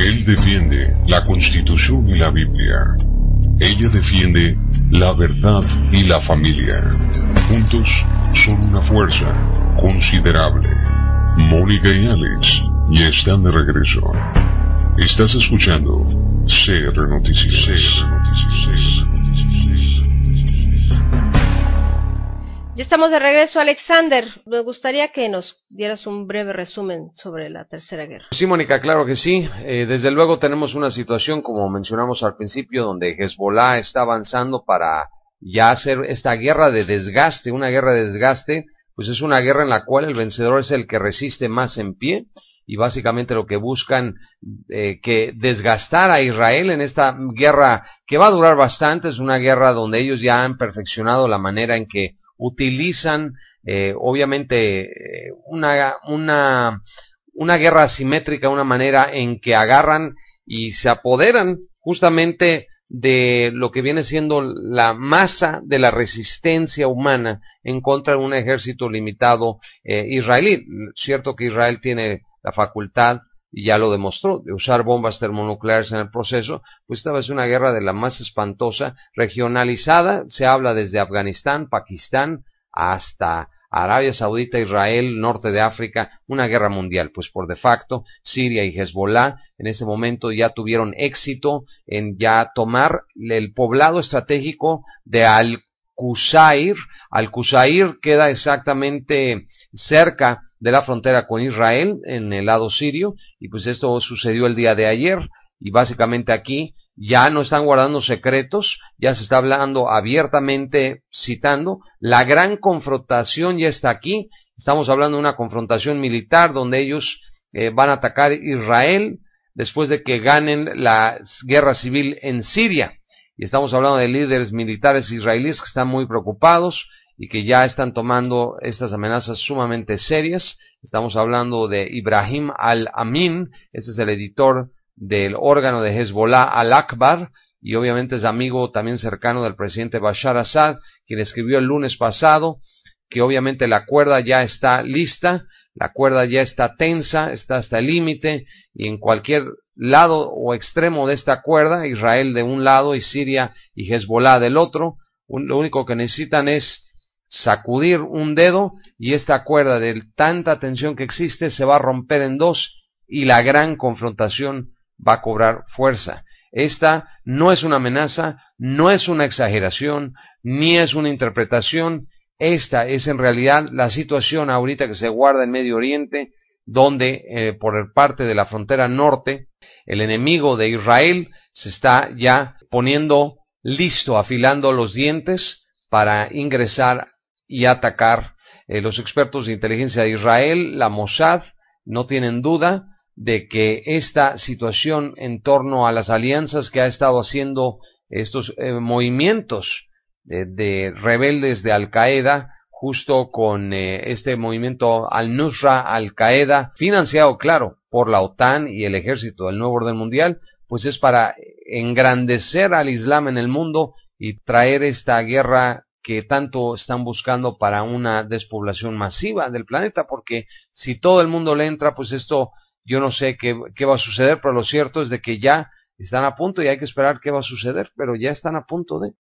Él defiende la Constitución y la Biblia. Ella defiende la verdad y la familia. Juntos son una fuerza considerable. Mónica y Alex ya están de regreso. Estás escuchando CR Noticias. Ya estamos de regreso, Alexander. Me gustaría que nos dieras un breve resumen sobre la Tercera Guerra. Sí, Mónica, claro que sí. Eh, desde luego tenemos una situación, como mencionamos al principio, donde Hezbollah está avanzando para ya hacer esta guerra de desgaste, una guerra de desgaste, pues es una guerra en la cual el vencedor es el que resiste más en pie y básicamente lo que buscan eh, que desgastar a Israel en esta guerra que va a durar bastante, es una guerra donde ellos ya han perfeccionado la manera en que utilizan eh, obviamente eh, una, una, una guerra asimétrica, una manera en que agarran y se apoderan justamente de lo que viene siendo la masa de la resistencia humana en contra de un ejército limitado eh, israelí. Cierto que Israel tiene la facultad y ya lo demostró, de usar bombas termonucleares en el proceso, pues esta es una guerra de la más espantosa, regionalizada, se habla desde Afganistán, Pakistán, hasta Arabia Saudita, Israel, norte de África, una guerra mundial, pues por de facto Siria y Hezbollah en ese momento ya tuvieron éxito en ya tomar el poblado estratégico de Al Qusair. Al Qusair queda exactamente cerca de la frontera con Israel, en el lado sirio, y pues esto sucedió el día de ayer, y básicamente aquí ya no están guardando secretos, ya se está hablando abiertamente, citando, la gran confrontación ya está aquí, estamos hablando de una confrontación militar donde ellos eh, van a atacar Israel después de que ganen la guerra civil en Siria. Y estamos hablando de líderes militares israelíes que están muy preocupados, y que ya están tomando estas amenazas sumamente serias. Estamos hablando de Ibrahim al-Amin, este es el editor del órgano de Hezbollah al-Akbar, y obviamente es amigo también cercano del presidente Bashar Assad, quien escribió el lunes pasado que obviamente la cuerda ya está lista, la cuerda ya está tensa, está hasta el límite, y en cualquier lado o extremo de esta cuerda, Israel de un lado y Siria y Hezbollah del otro, lo único que necesitan es sacudir un dedo y esta cuerda de tanta tensión que existe se va a romper en dos y la gran confrontación va a cobrar fuerza. Esta no es una amenaza, no es una exageración, ni es una interpretación, esta es en realidad la situación ahorita que se guarda en Medio Oriente, donde eh, por parte de la frontera norte, el enemigo de Israel se está ya poniendo listo, afilando los dientes para ingresar y atacar. Eh, los expertos de inteligencia de Israel, la Mossad, no tienen duda de que esta situación en torno a las alianzas que ha estado haciendo estos eh, movimientos de, rebeldes de Al Qaeda, justo con eh, este movimiento Al-Nusra, Al Qaeda, financiado, claro, por la OTAN y el ejército del nuevo orden mundial, pues es para engrandecer al Islam en el mundo y traer esta guerra que tanto están buscando para una despoblación masiva del planeta, porque si todo el mundo le entra, pues esto yo no sé qué, qué, va a suceder, pero lo cierto es de que ya están a punto y hay que esperar qué va a suceder, pero ya están a punto de.